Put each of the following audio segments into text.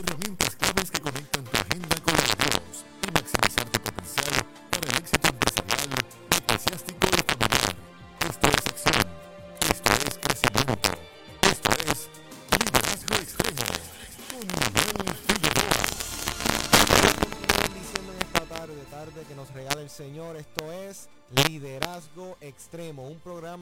Herramientas claves que conectan tu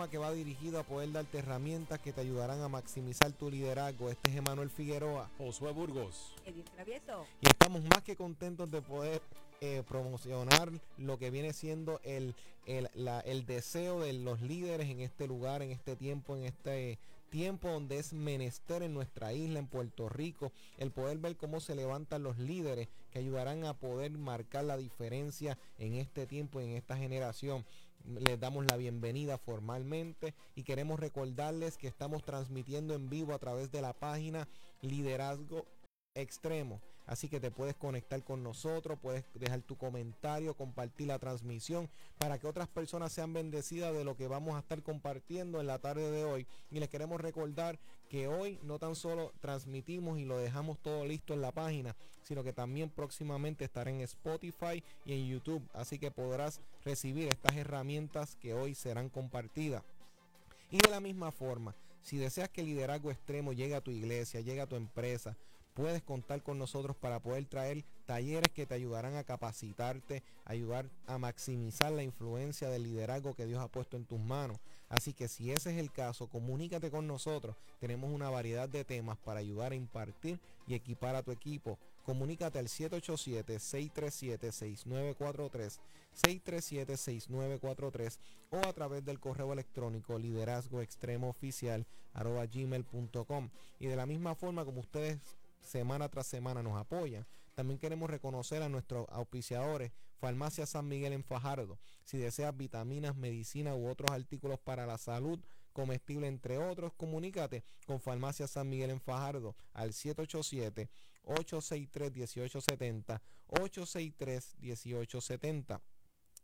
programa que va dirigido a poder darte herramientas que te ayudarán a maximizar tu liderazgo. Este es Emanuel Figueroa Josué Burgos. Edith Travieso. y estamos más que contentos de poder eh, promocionar lo que viene siendo el, el, la- el deseo de los líderes en este lugar, en este tiempo, en este tiempo donde es menester en nuestra isla, en Puerto Rico, el poder ver cómo se levantan los líderes que ayudarán a poder marcar la diferencia en este tiempo y en esta generación. Les damos la bienvenida formalmente y queremos recordarles que estamos transmitiendo en vivo a través de la página Liderazgo Extremo. Así que te puedes conectar con nosotros, puedes dejar tu comentario, compartir la transmisión para que otras personas sean bendecidas de lo que vamos a estar compartiendo en la tarde de hoy. Y les queremos recordar que hoy no tan solo transmitimos y lo dejamos todo listo en la página, sino que también próximamente estará en Spotify y en YouTube. Así que podrás recibir estas herramientas que hoy serán compartidas. Y de la misma forma, si deseas que el liderazgo extremo llegue a tu iglesia, llegue a tu empresa, puedes contar con nosotros para poder traer talleres que te ayudarán a capacitarte, ayudar a maximizar la influencia del liderazgo que Dios ha puesto en tus manos. Así que si ese es el caso, comunícate con nosotros. Tenemos una variedad de temas para ayudar a impartir y equipar a tu equipo. Comunícate al 787-637-6943, 637-6943 o a través del correo electrónico liderazgo. Y de la misma forma como ustedes semana tras semana nos apoyan, también queremos reconocer a nuestros auspiciadores, Farmacia San Miguel en Fajardo. Si deseas vitaminas, medicina u otros artículos para la salud, comestible entre otros, comunícate con Farmacia San Miguel en Fajardo al 787 863 1870 863 1870.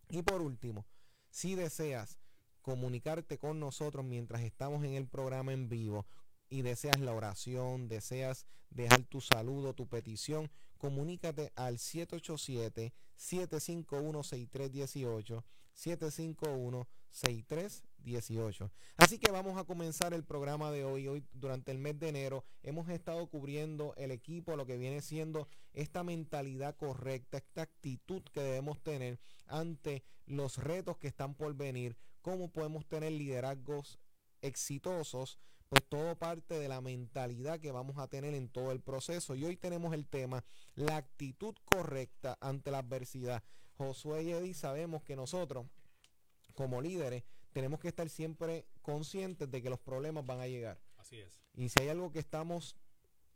Y por último, si deseas comunicarte con nosotros mientras estamos en el programa en vivo y deseas la oración, deseas dejar tu saludo, tu petición, comunícate al 787-751-6318, 751-6318. Así que vamos a comenzar el programa de hoy. Hoy, durante el mes de enero, hemos estado cubriendo el equipo, lo que viene siendo esta mentalidad correcta, esta actitud que debemos tener ante los retos que están por venir, cómo podemos tener liderazgos exitosos, pues todo parte de la mentalidad que vamos a tener en todo el proceso. Y hoy tenemos el tema, la actitud correcta ante la adversidad. Josué y Eddie sabemos que nosotros, como líderes, tenemos que estar siempre conscientes de que los problemas van a llegar. Así es. Y si hay algo que estamos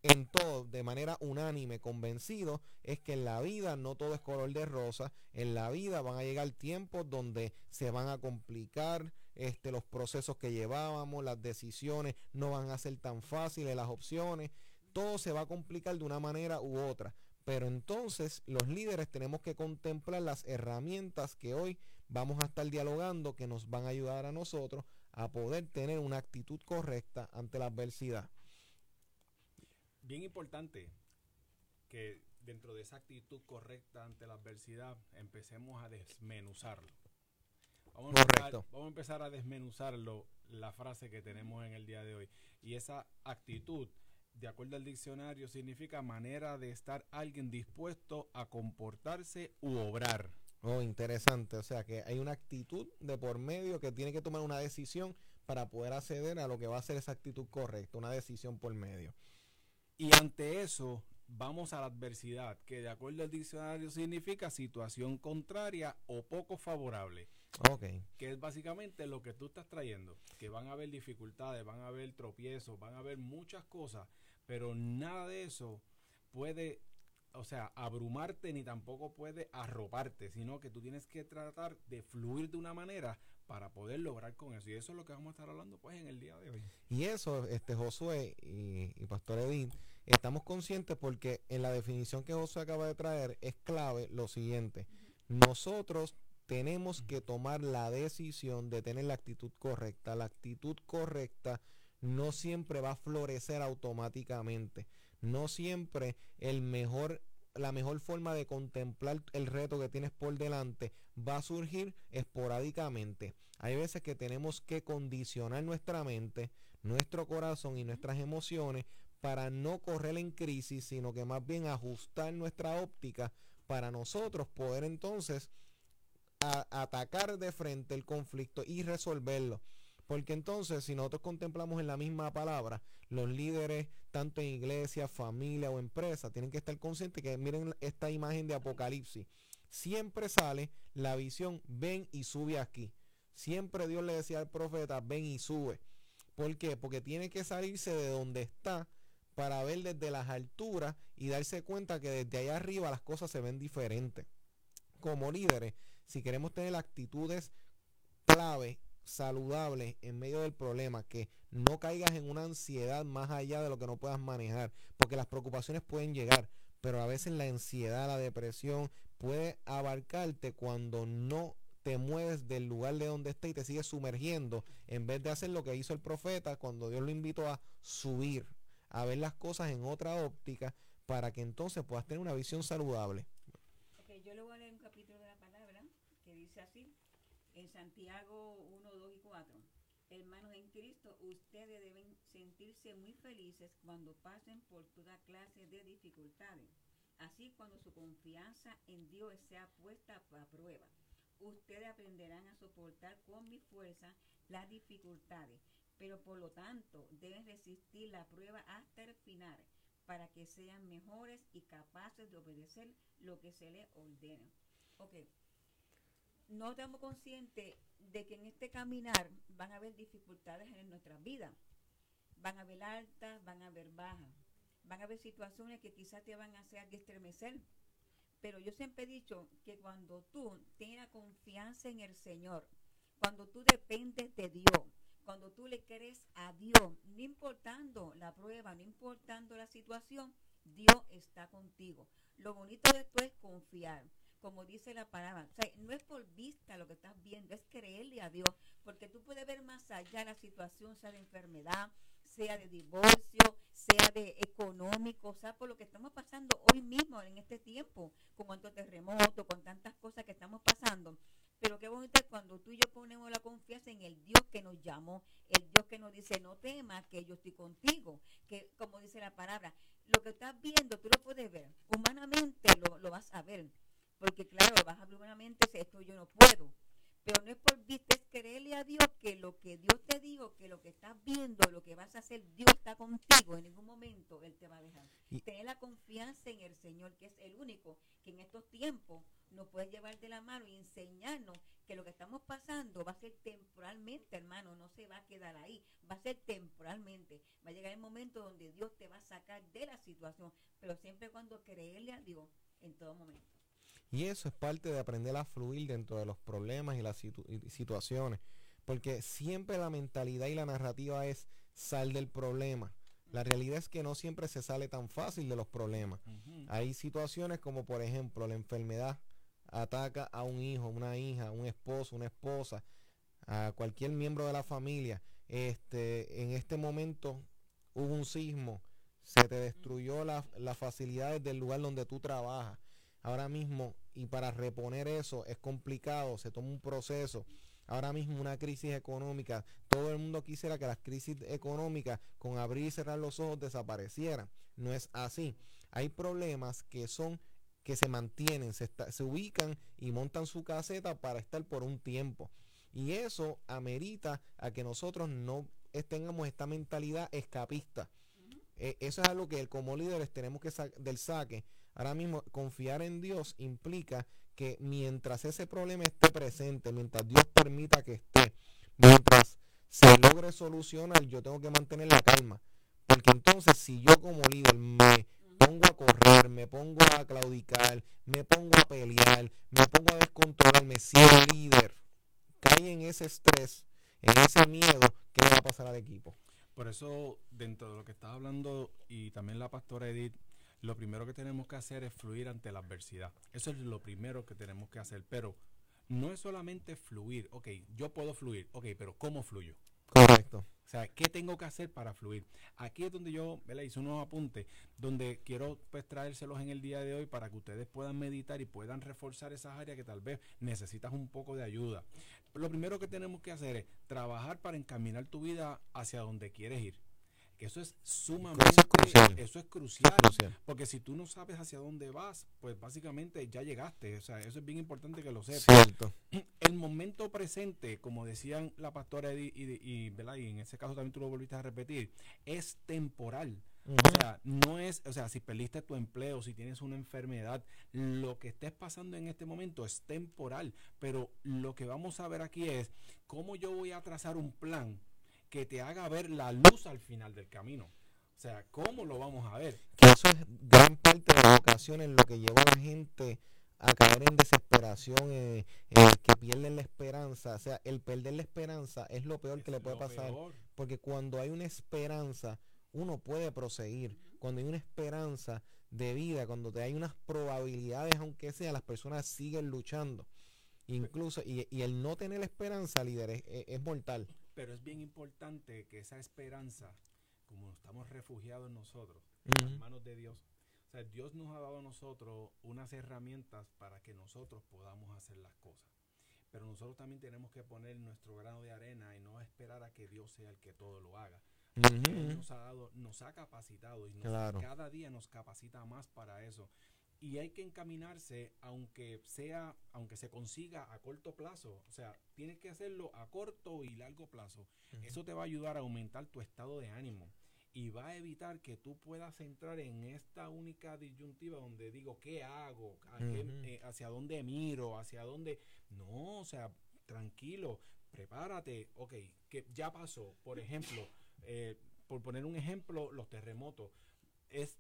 en todo, de manera unánime, convencidos, es que en la vida no todo es color de rosa. En la vida van a llegar tiempos donde se van a complicar este, los procesos que llevábamos, las decisiones no van a ser tan fáciles, las opciones. Todo se va a complicar de una manera u otra. Pero entonces los líderes tenemos que contemplar las herramientas que hoy vamos a estar dialogando que nos van a ayudar a nosotros a poder tener una actitud correcta ante la adversidad. Bien importante que dentro de esa actitud correcta ante la adversidad empecemos a desmenuzarlo. Vamos a, empezar, Correcto. vamos a empezar a desmenuzarlo, la frase que tenemos en el día de hoy. Y esa actitud, de acuerdo al diccionario, significa manera de estar alguien dispuesto a comportarse u obrar. Oh, interesante. O sea que hay una actitud de por medio que tiene que tomar una decisión para poder acceder a lo que va a ser esa actitud correcta, una decisión por medio. Y ante eso, vamos a la adversidad, que de acuerdo al diccionario significa situación contraria o poco favorable, Que es básicamente lo que tú estás trayendo, que van a haber dificultades, van a haber tropiezos, van a haber muchas cosas, pero nada de eso puede, o sea, abrumarte ni tampoco puede arroparte, sino que tú tienes que tratar de fluir de una manera para poder lograr con eso. Y eso es lo que vamos a estar hablando pues en el día de hoy. Y eso, este Josué y, y Pastor Edín, estamos conscientes porque en la definición que Josué acaba de traer es clave lo siguiente. Nosotros tenemos que tomar la decisión de tener la actitud correcta. La actitud correcta no siempre va a florecer automáticamente. no siempre el mejor la mejor forma de contemplar el reto que tienes por delante va a surgir esporádicamente. Hay veces que tenemos que condicionar nuestra mente, nuestro corazón y nuestras emociones para no correr en crisis, sino que más bien ajustar nuestra óptica para nosotros poder entonces atacar de frente el conflicto y resolverlo. Porque entonces, si nosotros contemplamos en la misma palabra, los líderes, tanto en iglesia, familia o empresa, tienen que estar conscientes que miren esta imagen de Apocalipsis. Siempre sale la visión, ven y sube aquí. Siempre Dios le decía al profeta, ven y sube. ¿Por qué? Porque tiene que salirse de donde está para ver desde las alturas y darse cuenta que desde allá arriba las cosas se ven diferentes. Como líderes, si queremos tener actitudes clave saludable en medio del problema, que no caigas en una ansiedad más allá de lo que no puedas manejar, porque las preocupaciones pueden llegar, pero a veces la ansiedad, la depresión puede abarcarte cuando no te mueves del lugar de donde está y te sigues sumergiendo, en vez de hacer lo que hizo el profeta cuando Dios lo invitó a subir, a ver las cosas en otra óptica, para que entonces puedas tener una visión saludable. yo le voy a leer un capítulo de la palabra que dice así, en Santiago 1, 2 y 4. Hermanos en Cristo, ustedes deben sentirse muy felices cuando pasen por toda clase de dificultades. Así cuando su confianza en Dios sea puesta a prueba, ustedes aprenderán a soportar con mi fuerza las dificultades, pero por lo tanto deben resistir la prueba hasta el final para que sean mejores y capaces de obedecer lo que se les ordena. Okay no estamos conscientes de que en este caminar van a haber dificultades en nuestras vidas. Van a haber altas, van a haber bajas. Van a haber situaciones que quizás te van a hacer estremecer. Pero yo siempre he dicho que cuando tú tienes confianza en el Señor, cuando tú dependes de Dios, cuando tú le crees a Dios, no importando la prueba, no importando la situación, Dios está contigo. Lo bonito de esto es confiar como dice la palabra. O sea, no es por vista lo que estás viendo, es creerle a Dios, porque tú puedes ver más allá la situación, sea de enfermedad, sea de divorcio, sea de económico, o sea, por lo que estamos pasando hoy mismo en este tiempo, con tantos terremotos, con tantas cosas que estamos pasando. Pero qué bonito es cuando tú y yo ponemos la confianza en el Dios que nos llamó, el Dios que nos dice, no temas, que yo estoy contigo, que como dice la palabra, lo que estás viendo, tú lo puedes ver, humanamente lo, lo vas a ver, porque claro, vas a abrir una mente, esto yo no puedo. Pero no es por vista, es creerle a Dios que lo que Dios te dijo, que lo que estás viendo, lo que vas a hacer, Dios está contigo. En ningún momento Él te va a dejar. Y Tener la confianza en el Señor, que es el único que en estos tiempos nos puede llevar de la mano y enseñarnos que lo que estamos pasando va a ser temporalmente, hermano, no se va a quedar ahí, va a ser temporalmente. Va a llegar el momento donde Dios te va a sacar de la situación, pero siempre cuando creerle a Dios en todo momento. Y eso es parte de aprender a fluir dentro de los problemas y las situaciones. Porque siempre la mentalidad y la narrativa es sal del problema. La realidad es que no siempre se sale tan fácil de los problemas. Hay situaciones como por ejemplo la enfermedad ataca a un hijo, una hija, un esposo, una esposa, a cualquier miembro de la familia. Este, en este momento hubo un sismo, se te destruyó las facilidades del lugar donde tú trabajas ahora mismo y para reponer eso es complicado, se toma un proceso. Ahora mismo una crisis económica, todo el mundo quisiera que las crisis económicas con abrir y cerrar los ojos desaparecieran. No es así. Hay problemas que son que se mantienen, se, se ubican y montan su caseta para estar por un tiempo. Y eso amerita a que nosotros no tengamos esta mentalidad escapista. Eh, eso es algo que como líderes tenemos que del saque Ahora mismo, confiar en Dios implica que mientras ese problema esté presente, mientras Dios permita que esté, mientras se logre solucionar, yo tengo que mantener la calma. Porque entonces, si yo como líder me pongo a correr, me pongo a claudicar, me pongo a pelear, me pongo a descontrolarme, si el líder cae en ese estrés, en ese miedo, ¿qué va a pasar al equipo? Por eso, dentro de lo que estás hablando, y también la pastora Edith lo primero que tenemos que hacer es fluir ante la adversidad. Eso es lo primero que tenemos que hacer. Pero no es solamente fluir. Ok, yo puedo fluir. Ok, pero ¿cómo fluyo? Correcto. O sea, ¿qué tengo que hacer para fluir? Aquí es donde yo hice unos apuntes, donde quiero pues traérselos en el día de hoy para que ustedes puedan meditar y puedan reforzar esas áreas que tal vez necesitas un poco de ayuda. Lo primero que tenemos que hacer es trabajar para encaminar tu vida hacia donde quieres ir. Que eso es sumamente Eso es crucial. Eso es crucial. crucial. Porque si tú no sabes hacia dónde vas, pues básicamente ya llegaste. O sea, eso es bien importante que lo sepas Cierto. el momento presente, como decían la pastora Eddie, y, y, y en ese caso también tú lo volviste a repetir, es temporal. O sea, no es, o sea, si perdiste tu empleo, si tienes una enfermedad, lo que estés pasando en este momento es temporal. Pero lo que vamos a ver aquí es cómo yo voy a trazar un plan que te haga ver la luz al final del camino. O sea, ¿cómo lo vamos a ver? que eso es gran parte de las ocasiones lo que lleva a la gente a caer en desesperación, eh, eh, que pierden la esperanza. O sea, el perder la esperanza es lo peor que le puede pasar. peor. Porque cuando hay una esperanza, uno puede proseguir. Cuando hay una esperanza de vida, cuando te hay unas probabilidades, aunque sea, las personas siguen luchando. Incluso, y, y el no tener esperanza, líder, es, es- es mortal. Pero es bien importante que esa esperanza, como estamos refugiados en nosotros, en manos de Dios, o sea, Dios nos ha dado a nosotros unas herramientas para que nosotros podamos hacer las cosas. Pero nosotros también tenemos que poner nuestro grano de arena y no esperar a que Dios sea el que todo lo haga. Él Ujú. nos ha dado, nos ha capacitado y nos- Claro. cada día nos capacita más para eso. Y hay que encaminarse, aunque sea, aunque se consiga a corto plazo. O sea, tienes que hacerlo a corto y largo plazo. Eso te va a ayudar a aumentar tu estado de ánimo y va a evitar que tú puedas entrar en esta única disyuntiva donde digo, ¿qué hago? ¿A qué- Ujú. eh, ¿Hacia dónde miro? ¿Hacia dónde? No, o sea, tranquilo, prepárate. Ok, que ya pasó. Por ejemplo, eh, por poner un ejemplo, los terremotos. Es,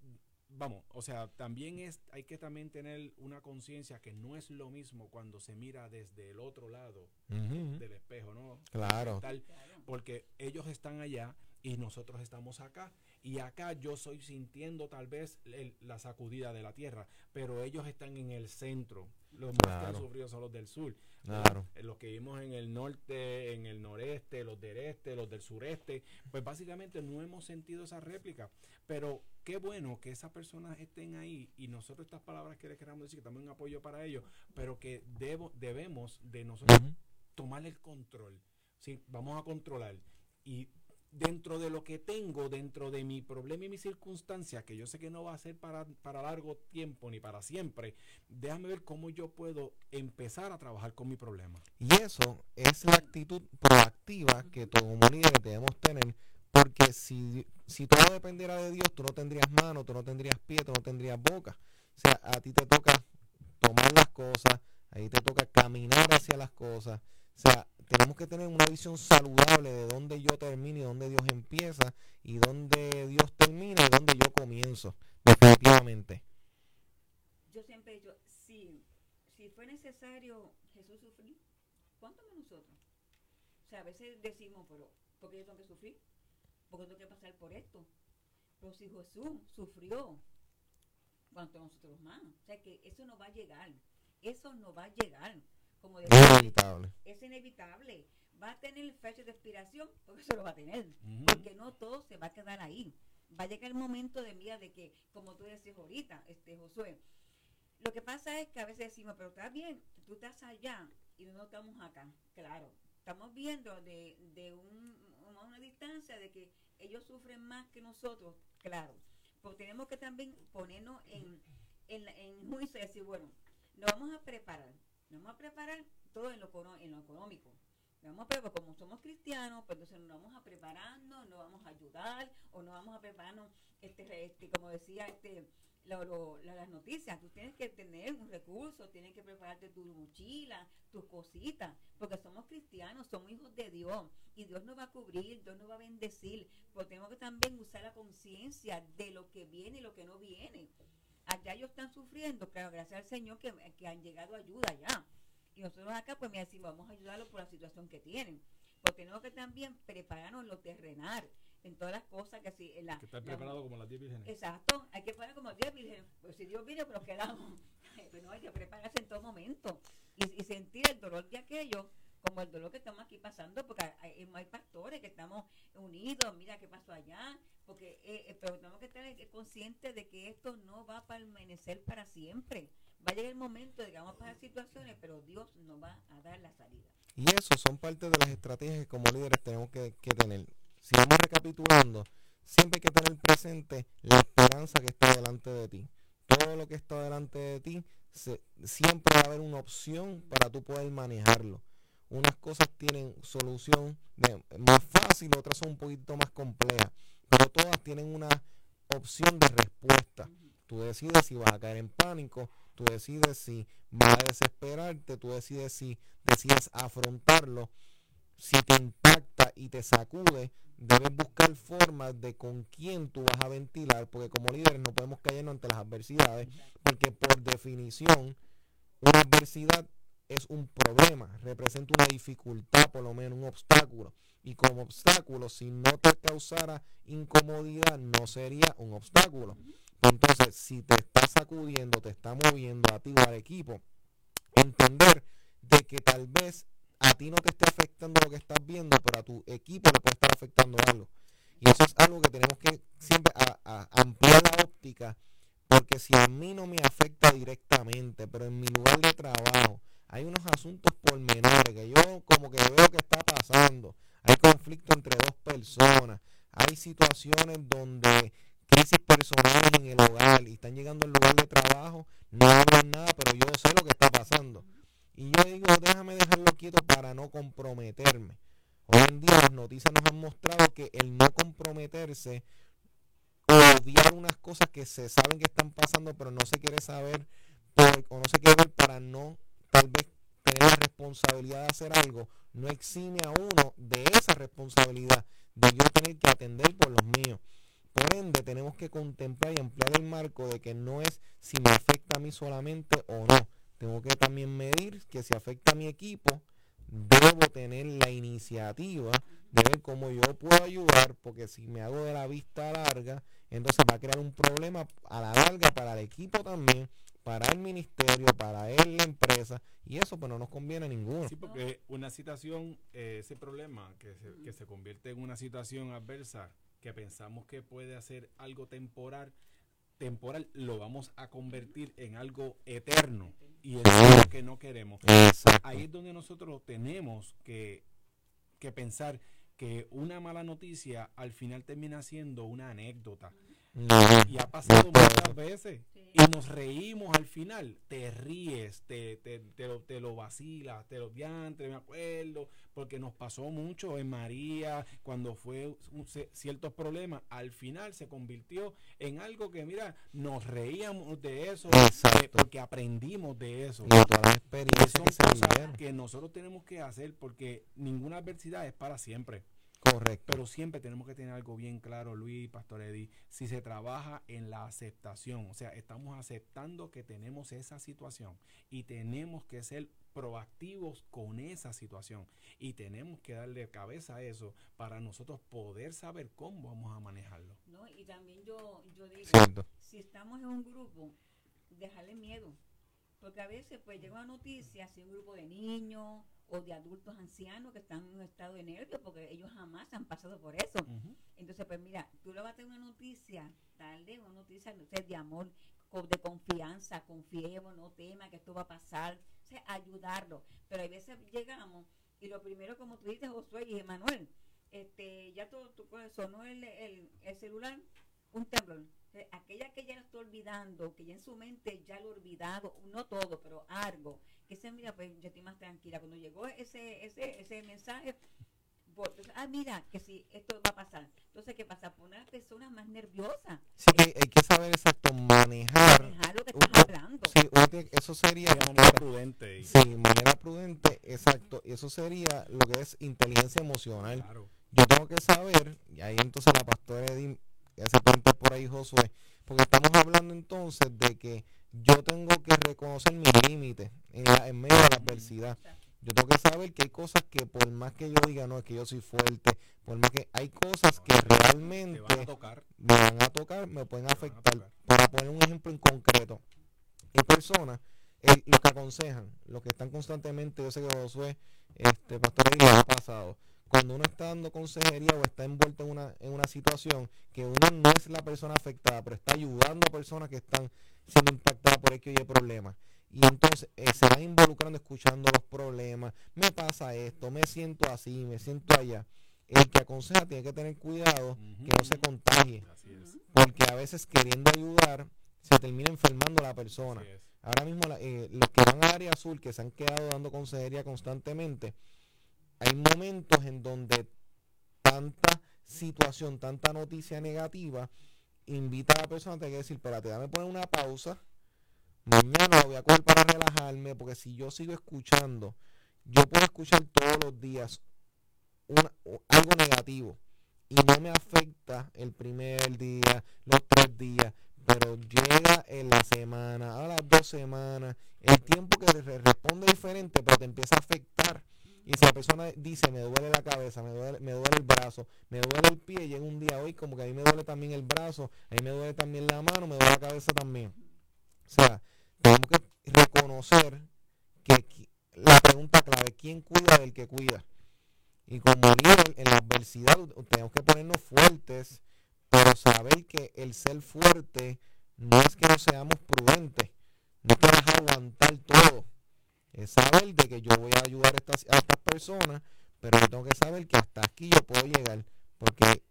vamos, o sea, también es, hay que también tener una conciencia que no es lo mismo cuando se mira desde el otro lado del espejo, ¿no? Claro. Tal, Claro. porque ellos están allá y nosotros estamos acá. Y acá yo soy sintiendo tal vez el- la sacudida de la tierra, pero ellos están en el centro. Los más que han Claro. sufrido son los del sur. Claro. Los que vimos en el norte, en el noreste, los del este, los del sureste, pues básicamente no hemos sentido esa réplica. Pero qué bueno que esas personas estén ahí y nosotros estas palabras que les queramos decir, que también un apoyo para ellos, pero que debo, debemos de nosotros Ujú. tomar el control. ¿sí? Vamos a controlar. Y dentro de lo que tengo, dentro de mi problema y mi circunstancia, que yo sé que no va a ser para, para largo tiempo ni para siempre, déjame ver cómo yo puedo empezar a trabajar con mi problema. Y eso es la actitud proactiva que todo como líderes debemos tener, porque si, si todo dependiera de Dios, tú no tendrías mano, tú no tendrías pie, tú no tendrías boca. O sea, a ti te toca tomar las cosas, a ti te toca caminar hacia las cosas. O sea, tenemos que tener una visión saludable de dónde yo termino y dónde Dios empieza, y dónde Dios termina y dónde yo comienzo, definitivamente. Yo siempre he dicho, si, si fue necesario Jesús sufrir, ¿cuánto más nosotros? O sea, a veces decimos, pero ¿por qué yo tengo que sufrir? ¿Por qué tengo que pasar por esto? Pero si Jesús sufrió, ¿cuánto nosotros más? O sea, que eso no va a llegar. Eso no va a llegar. Como Es decía, inevitable. es inevitable. Va a tener fecha de expiración, porque eso lo va a tener. Ujú. Porque no todo se va a quedar ahí. Va a llegar el momento de mía de que, como tú decías ahorita, este Josué, lo que pasa es que a veces decimos, pero está bien, tú estás allá y no estamos acá. Claro, estamos viendo de, de un, a una distancia de que ellos sufren más que nosotros, claro. Pero tenemos que también ponernos en, en, en juicio y decir, bueno, nos vamos a preparar, nos vamos a preparar todo en lo, en lo económico. Vamos a preparar, como somos cristianos, pues entonces nos vamos a prepararnos, nos vamos a ayudar, o nos vamos a prepararnos, este, este, como decía este, las noticias, tú tienes que tener un recurso, tienes que prepararte tu mochila, tus cositas, porque somos cristianos, somos hijos de Dios, y Dios nos va a cubrir, Dios nos va a bendecir, pero tenemos que también usar la conciencia de lo que viene y lo que no viene. Allá ellos están sufriendo, claro, gracias al Señor que, que han llegado ayuda allá. Y nosotros acá, pues me decimos, vamos a ayudarlos por la situación que tienen. Porque tenemos que también prepararnos en lo terrenal, en todas las cosas que si en la, Que estar preparado como las 10 vírgenes. Exacto, hay que poner como Dios virgen. Pues si Dios viene, pero quedamos. Pues no, hay que prepararse en todo momento y, y sentir el dolor de aquello, como el dolor que estamos aquí pasando, porque hay, hay pastores que estamos unidos, mira qué pasó allá, porque eh, eh, pero tenemos que conscientes de que esto no va a permanecer para siempre. Va a llegar el momento de que vamos a pasar situaciones, pero Dios nos va a dar la salida. Y eso son parte de las estrategias que como líderes tenemos que, tener. Si vamos recapitulando, siempre hay que tener presente la esperanza que está delante de ti. Todo lo que está delante de ti, siempre va a haber una opción para tú poder manejarlo. Unas cosas tienen solución más fácil, otras son un poquito más complejas, pero todas tienen una opción de respuesta. Tú decides si vas a caer en pánico, tú decides si vas a desesperarte, tú decides si decides afrontarlo. Si te impacta y te sacude, debes buscar formas de con quién tú vas a ventilar, porque como líderes no podemos caernos ante las adversidades, porque por definición una adversidad es un problema, representa una dificultad, por lo menos un obstáculo. Y como obstáculo, si no te causara incomodidad, no sería un obstáculo. Entonces, si te está sacudiendo, te está moviendo a ti o al equipo, entender de que tal vez a ti no te esté afectando lo que estás viendo, pero a tu equipo le puede estar afectando algo. Y eso es algo que tenemos que siempre a- ampliar la óptica, porque si a mí no me afecta directamente, pero en mi lugar de trabajo hay unos asuntos pormenores que yo como que veo que está pasando, hay conflicto entre dos personas, hay situaciones donde crisis personales en el hogar y están llegando al lugar de trabajo, no hablan nada, pero yo sé lo que está pasando. Y yo digo, déjame dejarlo quieto para no comprometerme. Hoy en día las noticias nos han mostrado que el no comprometerse odiar unas cosas que se saben que están pasando, pero no se quiere saber por- o no se quiere ver para no tal vez tener la responsabilidad de hacer algo, no exime a uno de esa responsabilidad de yo tener que atender por los míos. Por ende, tenemos que contemplar y ampliar el marco de que no es si me afecta a mí solamente o no. Tengo que también medir que si afecta a mi equipo, debo tener la iniciativa de ver cómo yo puedo ayudar, porque si me hago de la vista larga, entonces va a crear un problema a la larga para el equipo también, para el ministerio, para él, la empresa, y eso pues no nos conviene a ninguno. Sí, porque una situación, eh, ese problema que se, que se convierte en una situación adversa, que pensamos que puede hacer algo temporal, temporal, lo vamos a convertir en algo eterno. Y eso es lo que no queremos. Exacto. Ahí es donde nosotros tenemos que, que pensar que una mala noticia al final termina siendo una anécdota. Y ha pasado muchas veces. Y nos reímos al final. Te ríes, te, te, te, lo, te lo vacilas, te lo diantres, me acuerdo. Porque nos pasó mucho en María, cuando fue un- ciertos problemas. Al final se convirtió en algo que, mira, nos reíamos de eso. Eh, porque aprendimos de eso. Y todas las experiencias que que nosotros tenemos que hacer porque ninguna adversidad es para siempre. Correcto. Pero siempre tenemos que tener algo bien claro, Luis, Pastor Eddie, si se trabaja en la aceptación, o sea, estamos aceptando que tenemos esa situación y tenemos que ser proactivos con esa situación y tenemos que darle cabeza a eso para nosotros poder saber cómo vamos a manejarlo. ¿no? Y también yo, yo digo, Cierto. si estamos en un grupo, dejarle miedo. Porque a veces pues llega una noticia, si un grupo de niños o de adultos ancianos que están en un estado de nervio, porque ellos jamás han pasado por eso. Entonces, pues mira, tú le vas a tener una noticia, tarde, una noticia no sé, de amor, de confianza, confiemos, no tema que esto va a pasar, o sea, ayudarlo. Pero a veces llegamos y lo primero, como tú dices, Josué y Emanuel, este, ya todo, tú, sonó el, el, el celular, un temblor. Aquella que ya lo está olvidando, que ya en su mente ya lo ha olvidado, no todo, pero algo, que se mira, pues yo estoy más tranquila. Cuando llegó ese, ese, ese mensaje, pues, entonces, ah, mira, que si esto va a pasar. Entonces, ¿qué pasa? Pone a las personas más nerviosas. Sí hay que saber exacto manejar. Manejar lo que uno- estás hablando. Sí, eso sería De manera prudente. y- Sí, manera prudente, exacto. Y eso sería lo que es inteligencia emocional. Claro. Yo tengo que saber, y ahí entonces la pastora Edith hace por ahí, Josué, porque estamos hablando entonces de que yo tengo que reconocer mis límites en, en medio de la adversidad. Yo tengo que saber que hay cosas que por más que yo diga, no, es que yo soy fuerte, por más que hay cosas que Te realmente van a tocar. me van a tocar, me pueden afectar. Para poner un ejemplo en concreto, hay personas el- los que aconsejan, los que están constantemente, yo sé que Josué, este, Pastor le ha pasado. Cuando uno está dando consejería o está envuelto en una, en una situación que uno no es la persona afectada, pero está ayudando a personas que están siendo impactadas por X o Y problemas. Y entonces eh, se van involucrando, escuchando los problemas. Me pasa esto, me siento así, me siento allá. El que aconseja tiene que tener cuidado que no se contagie. Porque a veces queriendo ayudar se termina enfermando la persona. Ahora mismo la- eh, los que van al área azul, que se han quedado dando consejería constantemente, hay momentos en donde tanta situación, tanta noticia negativa, invita a la persona a tener que decir, espérate, dame poner una pausa, mañana voy a coger para relajarme, porque si yo sigo escuchando, yo puedo escuchar todos los días algo negativo y no me afecta el primer día, los tres días, pero llega en la semana, a las dos semanas, el tiempo que re- responde diferente, pero te empieza a afectar. Y si la persona dice, me duele la cabeza, me duele, me duele el brazo, me duele el pie, llega un día hoy como que a mí me duele también el brazo, a mí me duele también la mano, me duele la cabeza también. O sea, tenemos que reconocer que la pregunta clave, ¿quién cuida del que cuida? Y como líder en la adversidad tenemos que ponernos fuertes, pero saber que el ser fuerte no es que no seamos prudentes, no es que aguantar todo, es saber de que yo voy a ayudar a estas, a estas personas, pero yo tengo que saber que hasta aquí yo puedo llegar, porque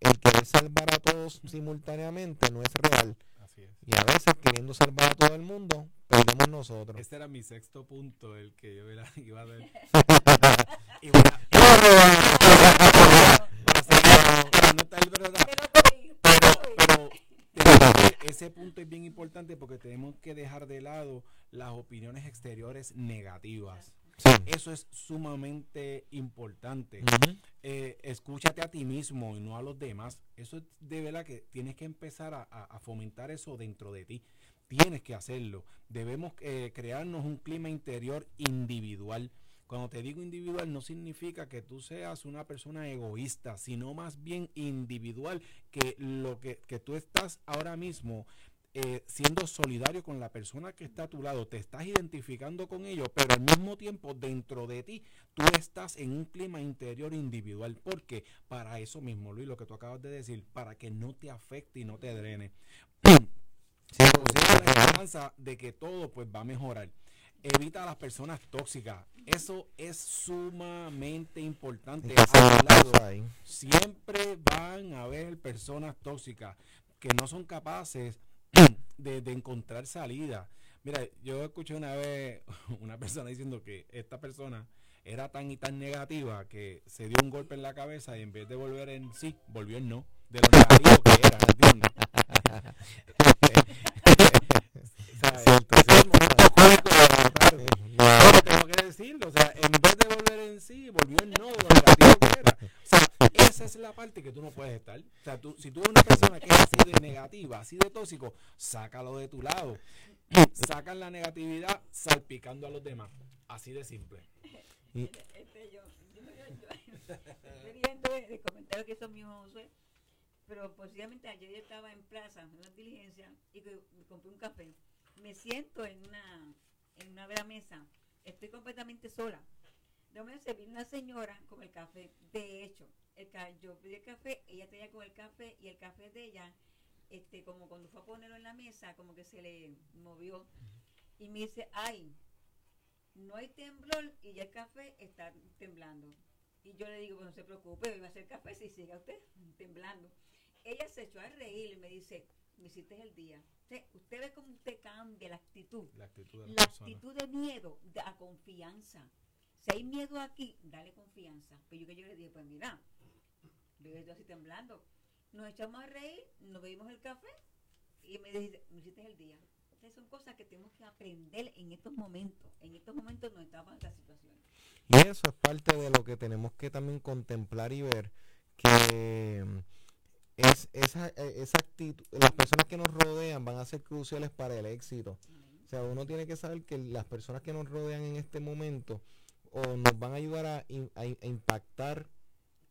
el querer salvar a todos simultáneamente no es real, Así es. y a veces queriendo salvar a todo el mundo, perdemos nosotros. Este era mi sexto punto, el que yo era- iba a dar. Y voy a- para anotar, ¿verdad? Que no puede ir, Pero, pero que- ese punto es bien importante porque tenemos que dejar de lado las opiniones exteriores negativas. Sí. Eso es sumamente importante. Eh, escúchate a ti mismo y no a los demás. Eso es de verdad que tienes que empezar a, a- a fomentar eso dentro de ti. Tienes que hacerlo. Debemos eh, crearnos un clima interior individual. Cuando te digo individual no significa que tú seas una persona egoísta, sino más bien individual, que lo que, que tú estás ahora mismo eh, siendo solidario con la persona que está a tu lado, te estás identificando con ellos, pero al mismo tiempo dentro de ti tú estás en un clima interior individual. porque Para eso mismo, Luis, lo que tú acabas de decir, para que no te afecte y no te drene. Sí, Conserva la esperanza de que todo pues va a mejorar. Evita a las personas tóxicas. Eso es sumamente importante. lado, siempre van a haber personas tóxicas que no son capaces de, de encontrar salida. Mira, yo escuché una vez una persona diciendo que esta persona era tan y tan negativa que se dio un golpe en la cabeza y en vez de volver en sí, volvió en no. De lo negativo que era, ¿entiendes? O sea, Cierto, es cierto. un momento cómico de la tarde. Ya. Pero tengo que decirlo, o sea, en vez de volver en sí, volvió en no de lo negativo que era. O sea, esa es la parte que tú no puedes estar. O sea, tú, si tú eres una persona que es así de negativa, así de tóxico, sácalo de tu lado. Sacan la negatividad salpicando a los demás. Así de simple. Este, yo, yo, yo, el, el comentario que hizo mi pero posiblemente ayer yo estaba en plaza, en una diligencia, y me compré un café. Me siento en una, en una de mesa, estoy completamente sola. De momento se vino una señora con el café. De hecho, el ca- yo pedí el café, ella tenía con el café y el café de ella, este, como cuando fue a ponerlo en la mesa, como que se le movió. Y me dice, ay, no hay temblor y ya el café está temblando. Y yo le digo, pues no se preocupe, hoy va a ser café si sigue usted temblando. Ella se echó a reír y me dice, me hiciste el día. Usted, usted ve cómo usted cambia la actitud. La actitud de la, La persona. actitud de miedo de- a confianza. Si hay miedo aquí, dale confianza. Pero yo que yo le dije, pues mira, yo estoy así temblando. Nos echamos a reír, nos bebimos el café y me dice, me hiciste el día. Entonces son cosas que tenemos que aprender en estos momentos. En estos momentos no estamos en esta situación. Y eso es parte de lo que tenemos que también contemplar y ver, que es esa, eh, esa actitud, las personas que nos rodean van a ser cruciales para el éxito. O sea, uno tiene que saber que las personas que nos rodean en este momento o nos van a ayudar a, a impactar,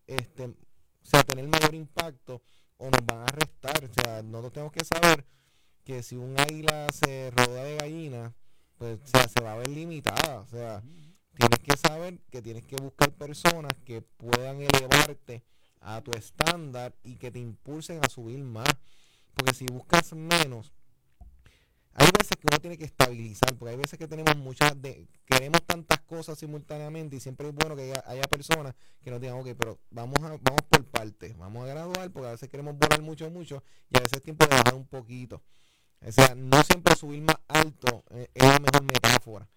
este, o sea, tener mayor impacto o nos van a restar. O sea, nosotros tenemos que saber que si un águila se rodea de gallina, pues se va a ver limitada. O sea, tienes que saber que tienes que buscar personas que puedan elevarte a tu estándar y que te impulsen a subir más. Porque si buscas menos, hay veces que uno tiene que estabilizar, porque hay veces que tenemos muchas, de, queremos tantas cosas simultáneamente y siempre es bueno que haya, personas que nos digan, ok, pero vamos a, vamos por partes, vamos a graduar, porque a veces queremos volar mucho, mucho, y a veces es tiempo de bajar un poquito. O sea, no siempre subir más alto eh, es la mejor metáfora,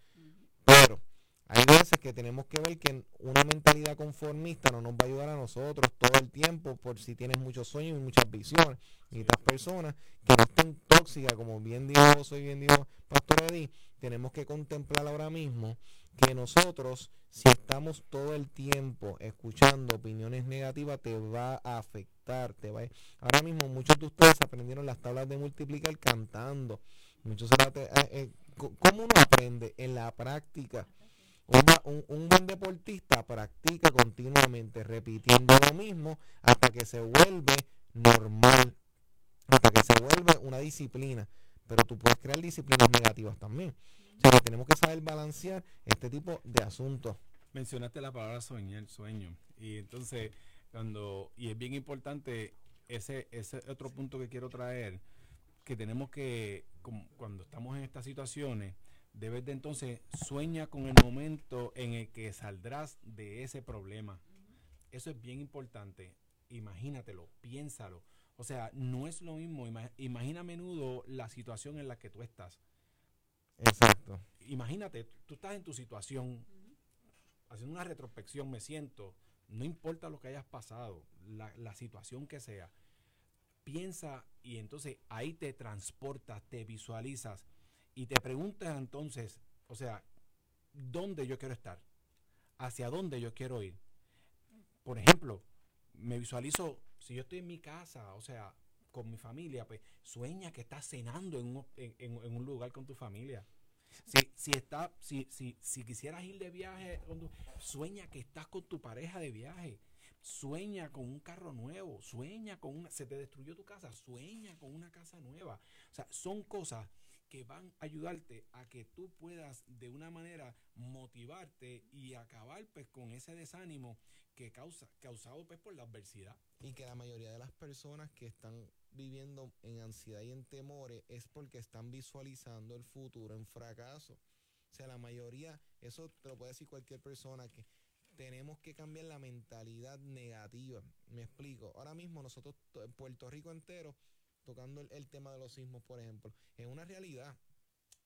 hay veces que tenemos que ver que una mentalidad conformista no nos va a ayudar a nosotros todo el tiempo por si tienes muchos sueños y muchas visiones. Y estas personas que no estén tóxicas, como bien dijo, soy bien dijo Pastor Eddy, tenemos que contemplar ahora mismo que nosotros, si estamos todo el tiempo escuchando opiniones negativas, te va a afectar. Te va Ahora mismo muchos de ustedes aprendieron las tablas de multiplicar cantando. Muchos eh, eh, ¿Cómo uno aprende? En la práctica un, buen deportista practica continuamente, repitiendo lo mismo hasta que se vuelve normal, hasta que se vuelve una disciplina. Pero tú puedes crear disciplinas negativas también. O tenemos que saber balancear este tipo de asuntos. Mencionaste la palabra soñar, sueño. Y entonces, cuando, y es bien importante ese, ese otro punto que quiero traer, que tenemos que, cuando estamos en estas situaciones, debes de entonces sueña con el momento en el que saldrás de ese problema. Eso es bien importante. Imagínatelo, piénsalo. O sea, no es lo mismo. Imagina a menudo la situación en la que tú estás. Exacto. Imagínate, tú estás en tu situación, haciendo una retrospección, me siento, no importa lo que hayas pasado, la, la situación que sea, piensa y entonces ahí te transportas, te visualizas y te preguntas entonces, o sea, ¿dónde yo quiero estar? ¿Hacia dónde yo quiero ir? Por ejemplo, me visualizo, si yo estoy en mi casa, o sea, con mi familia, pues sueña que estás cenando en un, en, un lugar con tu familia. Si, si, está, si, si, si quisieras ir de viaje, sueña que estás con tu pareja de viaje. Sueña con un carro nuevo. Sueña con una. Se te destruyó tu casa. Sueña con una casa nueva. O sea, son cosas que van a ayudarte a que tú puedas de una manera motivarte y acabar pues con ese desánimo que causa causado pues por la adversidad. Y que la mayoría de las personas que están viviendo en ansiedad y en temores es porque están visualizando el futuro en fracaso. O sea la mayoría eso te lo puede decir cualquier persona que tenemos que cambiar la mentalidad negativa. Me explico ahora mismo nosotros en Puerto Rico entero tocando el, tema de los sismos, por ejemplo, es una realidad.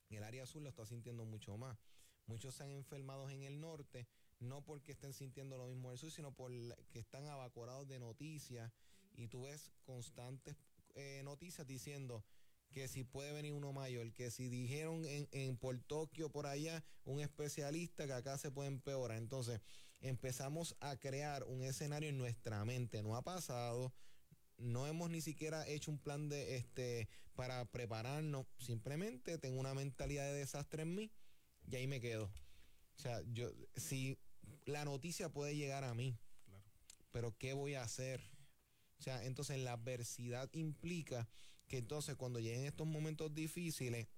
El área sur lo está sintiendo mucho más. Muchos se han enfermado en el norte, no porque estén sintiendo lo mismo en el sur, sino porque están abacorados de noticias y tú ves constantes eh, noticias diciendo que si puede venir uno mayor, que si dijeron en por Tokio, por allá, un especialista que acá se puede empeorar. Entonces empezamos a crear un escenario en nuestra mente. No ha pasado, no hemos ni siquiera hecho un plan de este para prepararnos. Simplemente tengo una mentalidad de desastre en mí y ahí me quedo. O sea, yo si la noticia puede llegar a mí, pero ¿qué voy a hacer? O sea, entonces la adversidad implica que entonces cuando lleguen estos momentos difíciles,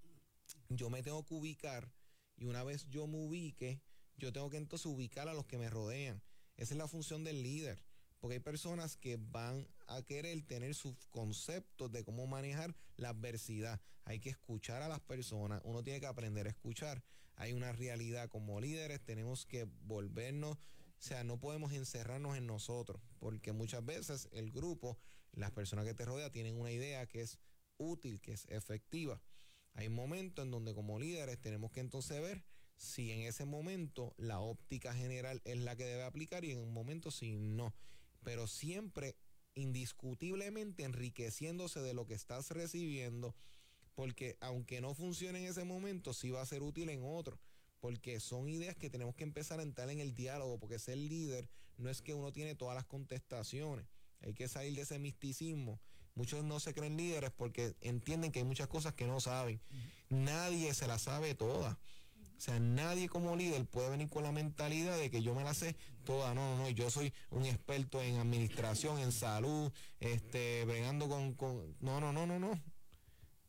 yo me tengo que ubicar y una vez yo me ubique, yo tengo que entonces ubicar a los que me rodean. Esa es la función del líder. Porque hay personas que van a querer tener sus conceptos de cómo manejar la adversidad. Hay que escuchar a las personas, uno tiene que aprender a escuchar. Hay una realidad como líderes, tenemos que volvernos, o sea, no podemos encerrarnos en nosotros, porque muchas veces el grupo, las personas que te rodean tienen una idea que es útil, que es efectiva. Hay momentos en donde como líderes tenemos que entonces ver si en ese momento la óptica general es la que debe aplicar y en un momento si no pero siempre indiscutiblemente enriqueciéndose de lo que estás recibiendo, porque aunque no funcione en ese momento, sí va a ser útil en otro, porque son ideas que tenemos que empezar a entrar en el diálogo, porque ser líder no es que uno tiene todas las contestaciones, hay que salir de ese misticismo. Muchos no se creen líderes porque entienden que hay muchas cosas que no saben. Nadie se las sabe todas. O sea, nadie como líder puede venir con la mentalidad de que yo me la sé toda. No, no, no. Yo soy un experto en administración, en salud, este, bregando con, con. No, no, no, no, no.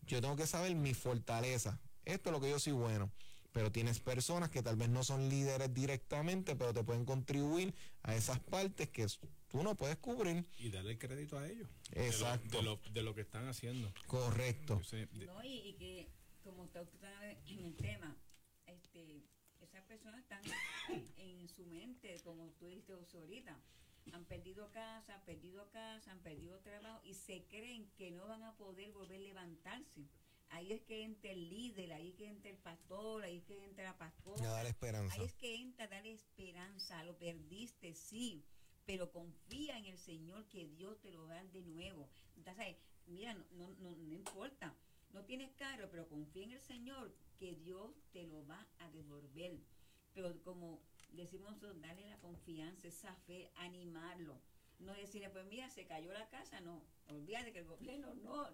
Yo tengo que saber mi fortaleza. Esto es lo que yo soy bueno. pero tienes personas que tal vez no son líderes directamente, pero te pueden contribuir a esas partes que tú no puedes cubrir. Y darle el crédito a ellos. de lo- Exacto. De lo, de lo que están haciendo. Correcto. Yo sé, de- No, y, y que, como está usted en el tema, este, esas personas están en su mente, como tú dijiste ahorita, han perdido casa, han perdido casa, han perdido trabajo y se creen que no van a poder volver a levantarse. Ahí es que entra el líder, ahí es que entra el pastor, ahí es que entra la pastora. Dar esperanza. Ahí es que entra a dar esperanza, lo perdiste, sí, pero confía en el Señor que Dios te lo va a dar de nuevo. Entonces, mira, no, no, no, no importa, no tienes carro, pero confía en el Señor que Dios te lo va a devolver. Pero como decimos darle la confianza, esa fe, animarlo. No decirle, pues mira, se cayó la casa, no. Olvídate que el gobierno no,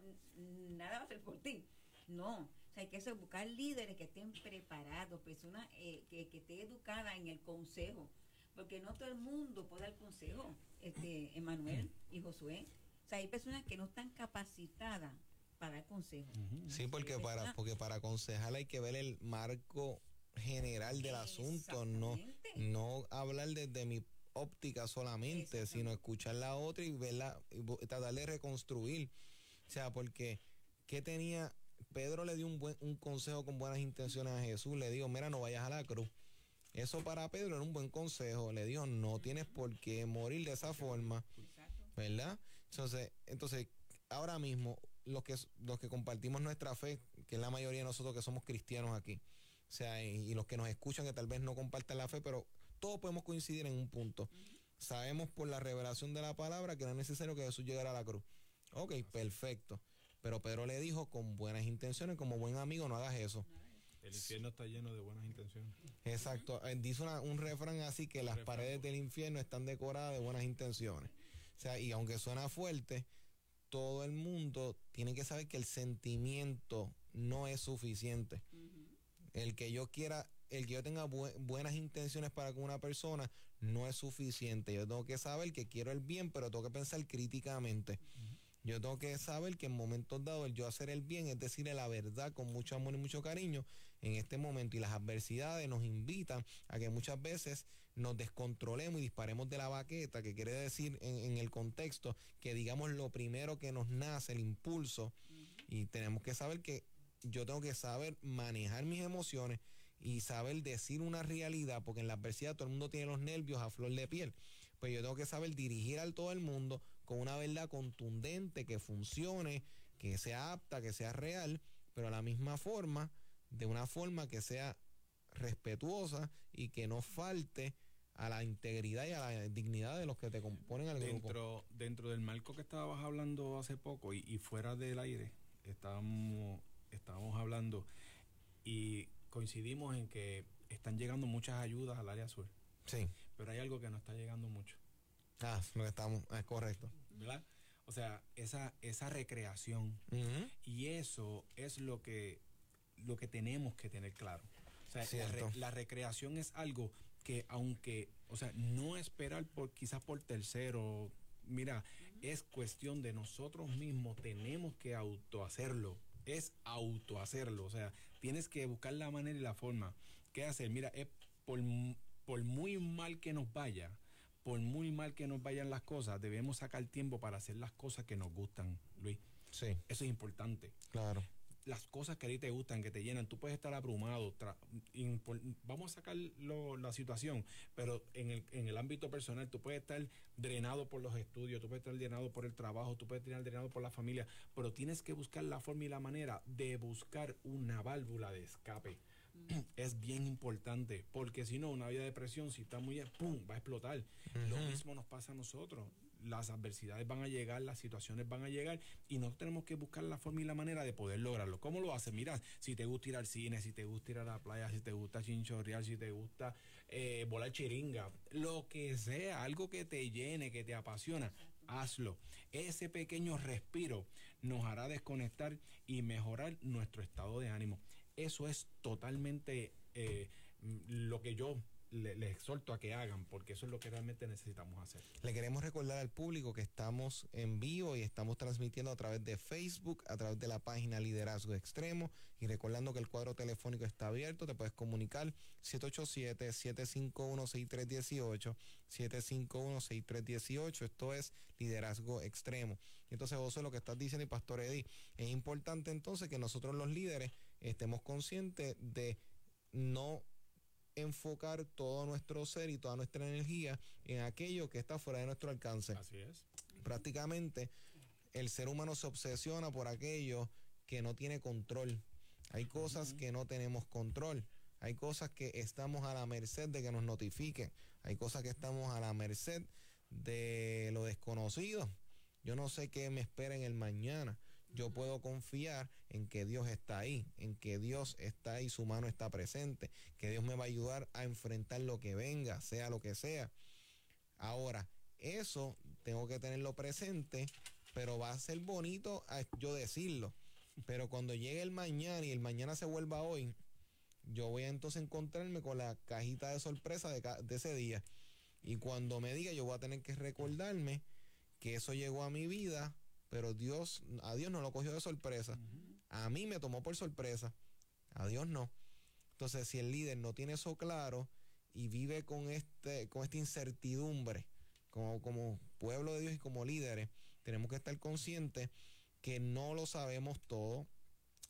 nada va a hacer por ti. No, hay que buscar líderes que estén preparados, personas eh, que, que estén educadas en el consejo, porque no todo el mundo puede dar consejo, este, Emanuel y Josué. O sea, hay personas que no están capacitadas para dar consejo. Ujú. Sí, porque Sí, para, porque para aconsejar hay que ver el marco general del asunto, no, no hablar desde mi óptica solamente, sino escuchar la otra y verla, y tratar de reconstruir. O sea, porque ¿qué tenía? Pedro le dio un buen un consejo con buenas intenciones a Jesús, le dijo, mira, no vayas a la cruz. Eso para Pedro era un buen consejo, le dijo, no tienes por qué morir de esa forma. ¿verdad? Entonces, entonces ahora mismo, los que, los que compartimos nuestra fe, que es la mayoría de nosotros que somos cristianos aquí, o sea, y, y los que nos escuchan que tal vez no compartan la fe, pero todos podemos coincidir en un punto. Sabemos por la revelación de la palabra que no es necesario que Jesús llegara a la cruz. Ok, perfecto. Pero Pedro le dijo con buenas intenciones, como buen amigo, no hagas eso. El infierno está lleno de buenas intenciones. Exacto. Eh, Dice una- un refrán así que las refrán. paredes del infierno están decoradas de buenas intenciones. O sea, y aunque suena fuerte, todo el mundo tiene que saber que el sentimiento no es suficiente. El que yo quiera, el que yo tenga bu- buenas intenciones para con una persona no es suficiente. Yo tengo que saber que quiero el bien, pero tengo que pensar críticamente. Yo tengo que saber que en momentos dados el yo hacer el bien es decirle la verdad con mucho amor y mucho cariño en este momento. Y las adversidades nos invitan a que muchas veces nos descontrolemos y disparemos de la baqueta, que quiere decir en, en el contexto que digamos lo primero que nos nace, el impulso, y tenemos que saber que yo tengo que saber manejar mis emociones y saber decir una realidad, porque en la adversidad todo el mundo tiene los nervios a flor de piel. Pues yo tengo que saber dirigir al todo el mundo con una verdad contundente, que funcione, que sea apta, que sea real, pero a la misma forma, de una forma que sea respetuosa y que no falte a la integridad y a la dignidad de los que te componen al grupo. Dentro, dentro del marco que estabas hablando hace poco y, y fuera del aire, estábamos, estábamos hablando y coincidimos en que están llegando muchas ayudas al área sur, Sí. pero hay algo que no está llegando mucho, Ah, lo que estamos, es correcto. ¿verdad? O sea, esa, esa recreación y eso es lo que, lo que tenemos que tener claro. O sea, la, re- Cierto. la recreación es algo que aunque, o sea, no esperar por quizás por tercero, mira, es cuestión de nosotros mismos, tenemos que autohacerlo, es autohacerlo, o sea, tienes que buscar la manera y la forma. ¿Qué hacer? Mira, es por, por muy mal que nos vaya, por muy mal que nos vayan las cosas, debemos sacar tiempo para hacer las cosas que nos gustan, Luis. Sí, Eso es importante claro. las cosas que a ti te gustan, que te llenan, tú puedes estar abrumado. vamos a sacar lo- la situación, pero en el, en el ámbito personal, tú puedes estar drenado por los estudios, tú puedes estar drenado por el trabajo, tú puedes estar drenado por la familia, pero tienes que buscar la forma y la manera de buscar una válvula de escape. Es bien importante, porque si no, una vida de depresión, si está muy, ¡pum!, va a explotar. Lo mismo nos pasa a nosotros. Las adversidades van a llegar, las situaciones van a llegar y nosotros tenemos que buscar la forma y la manera de poder lograrlo. ¿Cómo lo haces? Mira, si te gusta ir al cine, si te gusta ir a la playa, si te gusta chinchorrear, si te gusta eh, volar chiringa, lo que sea, algo que te llene, que te apasiona, hazlo. Ese pequeño respiro nos hará desconectar y mejorar nuestro estado de ánimo. Eso es totalmente eh, lo que yo le- les exhorto a que hagan, porque eso es lo que realmente necesitamos hacer. Le queremos recordar al público que estamos en vivo y estamos transmitiendo a través de Facebook, a través de la página Liderazgo Extremo y recordando que el cuadro telefónico está abierto, te puedes comunicar 787-751-6318, 751-6318, esto es Liderazgo Extremo. Entonces, José, lo que estás diciendo y Pastor Eddie, es importante entonces que nosotros los líderes estemos conscientes de no enfocar todo nuestro ser y toda nuestra energía en aquello que está fuera de nuestro alcance. Así es. Prácticamente el ser humano se obsesiona por aquello que no tiene control. Hay cosas que no tenemos control. Hay cosas que estamos a la merced de que nos notifiquen. Hay cosas que estamos a la merced de lo desconocido. Yo no sé qué me espera en el mañana. Yo puedo confiar en que Dios está ahí, en que Dios está ahí, su mano está presente, que Dios me va a ayudar a enfrentar lo que venga, sea lo que sea. Ahora, eso tengo que tenerlo presente, pero va a ser bonito yo decirlo. Pero cuando llegue el mañana y el mañana se vuelva hoy, yo voy a entonces encontrarme con la cajita de sorpresa de ese día. Y cuando me diga, yo voy a tener que recordarme que eso llegó a mi vida, pero Dios, a Dios no lo cogió de sorpresa. A mí me tomó por sorpresa. A Dios no. Entonces, si el líder no tiene eso claro y vive con este, con esta incertidumbre, como, como pueblo de Dios y como líderes, tenemos que estar conscientes que no lo sabemos todo,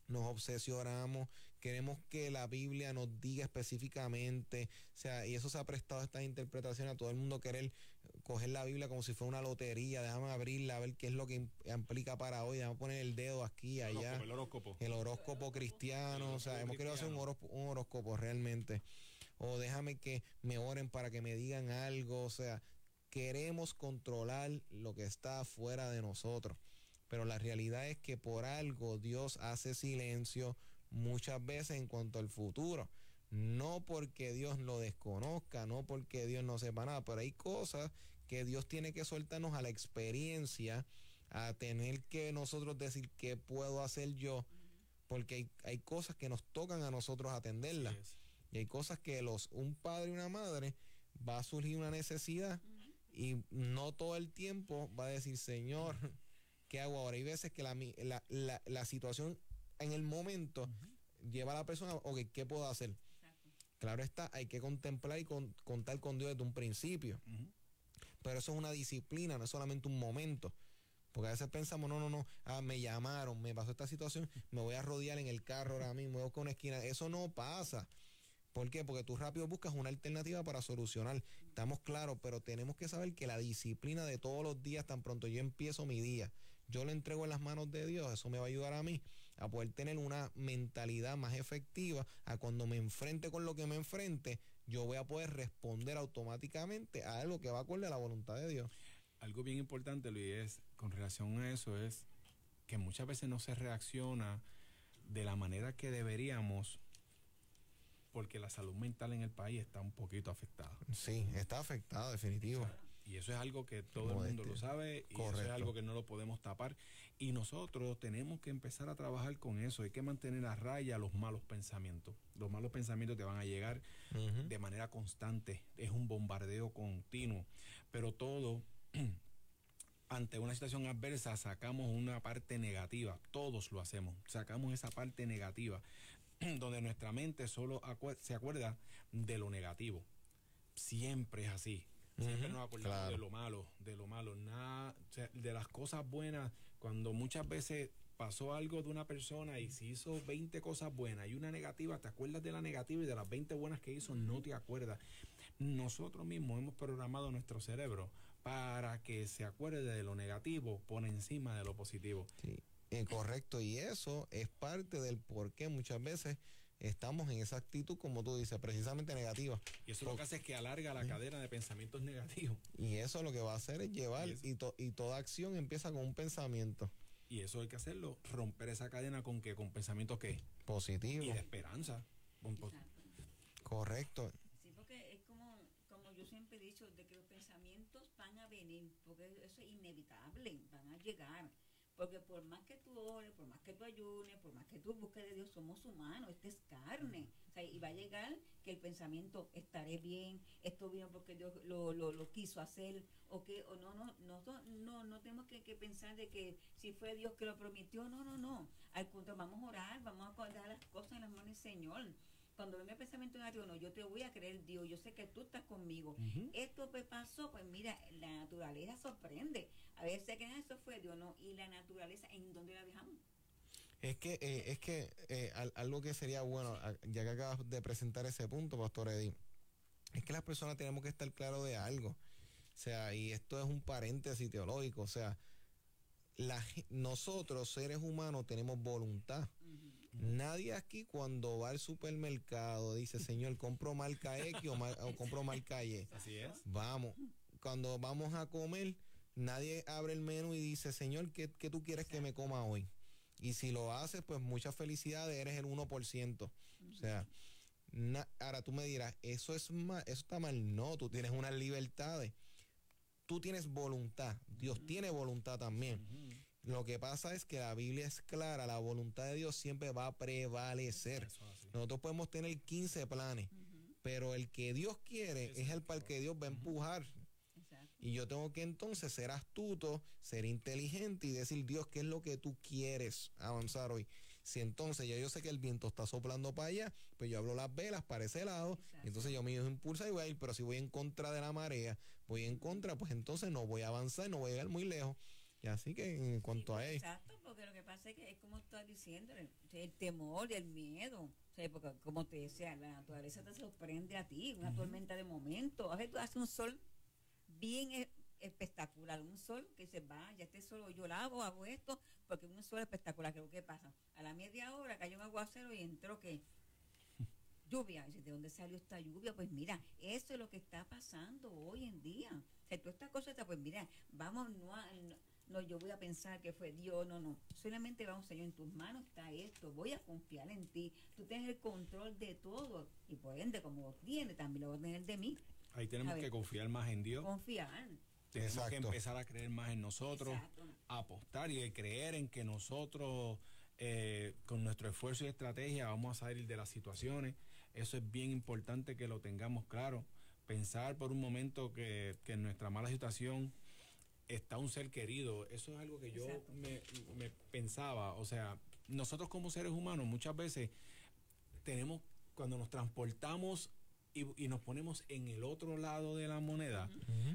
nos obsesionamos, queremos que la Biblia nos diga específicamente, o sea, y eso se ha prestado a estas interpretaciones a todo el mundo querer coger la Biblia como si fuera una lotería, déjame abrirla a ver qué es lo que im- implica para hoy, déjame poner el dedo aquí, allá El horóscopo. el horóscopo cristiano, o sea, hemos querido hacer un, cristiano. horóscopo, un horóscopo realmente. O déjame que me oren para que me digan algo, o sea, queremos controlar lo que está fuera de nosotros. Pero la realidad es que por algo Dios hace silencio muchas veces en cuanto al futuro. No porque Dios lo desconozca, no porque Dios no sepa nada, pero hay cosas que Dios tiene que soltarnos a la experiencia, a tener que nosotros decir qué puedo hacer yo, porque hay, hay cosas que nos tocan a nosotros atenderlas. Y hay cosas que los un padre y una madre va a surgir una necesidad y no todo el tiempo va a decir, Señor, ¿qué hago ahora? Hay veces que la, la, la, la situación en el momento lleva a la persona, ok, ¿qué puedo hacer? Exacto. Claro está, hay que contemplar y con- contar con Dios desde un principio. Pero eso es una disciplina, no es solamente un momento. Porque a veces pensamos, no, no, no, ah, me llamaron, me pasó esta situación, me voy a rodear en el carro ahora mismo, me voy a una esquina. Eso no pasa. ¿Por qué? Porque tú rápido buscas una alternativa para solucionar. Estamos claros, pero tenemos que saber que la disciplina de todos los días, tan pronto yo empiezo mi día, yo lo entrego en las manos de Dios, eso me va a ayudar a mí a poder tener una mentalidad más efectiva, a cuando me enfrente con lo que me enfrente, yo voy a poder responder automáticamente a algo que va acorde a la voluntad de Dios. Algo bien importante, Luis, es con relación a eso es que muchas veces no se reacciona de la manera que deberíamos porque la salud mental en el país está un poquito afectada. Sí, está afectado, definitivo. Y eso es algo que todo el mundo lo sabe y eso es algo que no lo podemos tapar. Y nosotros tenemos que empezar a trabajar con eso. Hay que mantener a raya los malos pensamientos. Los malos pensamientos te van a llegar de manera constante. Es un bombardeo continuo. Pero todo, ante una situación adversa, sacamos una parte negativa. Todos lo hacemos. Sacamos esa parte negativa, donde nuestra mente solo se acuerda de lo negativo. Siempre es así. Siempre nos acordamos claro. de lo malo, de lo malo, nada, o sea, de las cosas buenas, cuando muchas veces pasó algo de una persona y se hizo 20 cosas buenas y una negativa, te acuerdas de la negativa y de las 20 buenas que hizo no te acuerdas. Nosotros mismos hemos programado nuestro cerebro para que se acuerde de lo negativo por encima de lo positivo. Sí, eh, correcto. Y eso es parte del por qué muchas veces estamos en esa actitud, como tú dices, precisamente negativa. Y eso lo que hace es que alarga la cadena de pensamientos negativos. Y eso lo que va a hacer es llevar, Y to- y toda acción empieza con un pensamiento Y eso hay que hacerlo, romper esa cadena con que con pensamientos que positivo. y de esperanza. Correcto. Sí, porque es como, como yo siempre he dicho, de que los pensamientos van a venir, porque eso es inevitable, van a llegar. Porque por más que tú ores, por más que tú ayunes, por más que tú busques de Dios, somos humanos, esta es carne. O sea, y va a llegar que el pensamiento estaré bien, esto bien porque Dios lo, lo, lo quiso hacer, o que, o no, no, no, no, no tenemos que, que, pensar de que si fue Dios que lo prometió, no, no, no. Al contrario, vamos a orar, vamos a dejar las cosas en las manos del Señor cuando venga el pensamiento negativo, no, yo te voy a creer, Dios, yo sé que tú estás conmigo. Esto me pasó, pues mira, la naturaleza sorprende. A veces que eso fue Dios, no, y la naturaleza, ¿en dónde la dejamos? Es que, eh, es que eh, algo que sería bueno, ya que acabas de presentar ese punto, Pastor Eddie, es que las personas tenemos que estar claros de algo. O sea, y esto es un paréntesis teológico, o sea, la, nosotros, seres humanos, tenemos voluntad. Nadie aquí cuando va al supermercado dice, Señor, compro marca X o, compro marca Y. Así es. Vamos. Cuando vamos a comer, nadie abre el menú y dice, Señor, ¿qué, tú quieres que me coma hoy? Y si lo haces, pues mucha felicidad, eres el 1%. O sea, ahora tú me dirás, eso es mal, eso está mal. No, tú tienes unas libertades. Tú tienes voluntad. Dios tiene voluntad también. Lo que pasa es que la Biblia es clara, la voluntad de Dios siempre va a prevalecer. Nosotros podemos tener 15 planes, pero el que Dios quiere es el para el que Dios va a empujar. Y yo tengo que entonces ser astuto, ser inteligente y decir, Dios, ¿qué es lo que tú quieres avanzar hoy? Si entonces ya yo sé que el viento está soplando para allá, pues yo hablo las velas para ese lado, y entonces yo me impulsa y voy a ir, pero si voy en contra de la marea, voy en contra, pues entonces no voy a avanzar, no voy a llegar muy lejos. Y así que en cuanto a eso. Exacto, porque lo que pasa es que es como estás diciendo, el, temor, el miedo. O sea, porque como te decía, la naturaleza te sorprende a ti, una tormenta de momento. A veces tú haces un sol bien espectacular, un sol que se va, ya este solo yo lavo, hago esto, porque un sol espectacular. ¿Qué, ¿Qué pasa? A la media hora cayó un aguacero y entró que lluvia. ¿de dónde salió esta lluvia? Pues mira, eso es lo que está pasando hoy en día. O sea, todas estas cosas, pues mira, vamos no a, no, yo voy a pensar que fue Dios, no, no. Solamente vamos, Señor, en tus manos está esto, voy a confiar en ti. Tú tienes el control de todo y por ende, como lo tienes, también lo vas a tener de mí. Ahí tenemos que confiar más en Dios. Confiar. Tenemos que empezar a creer más en nosotros, apostar y creer en que nosotros, eh, con nuestro esfuerzo y estrategia, vamos a salir de las situaciones. Eso es bien importante que lo tengamos claro. Pensar por un momento que, que nuestra mala situación está un ser querido. Eso es algo que yo me, pensaba. O sea, nosotros como seres humanos muchas veces tenemos, cuando nos transportamos y, nos ponemos en el otro lado de la moneda,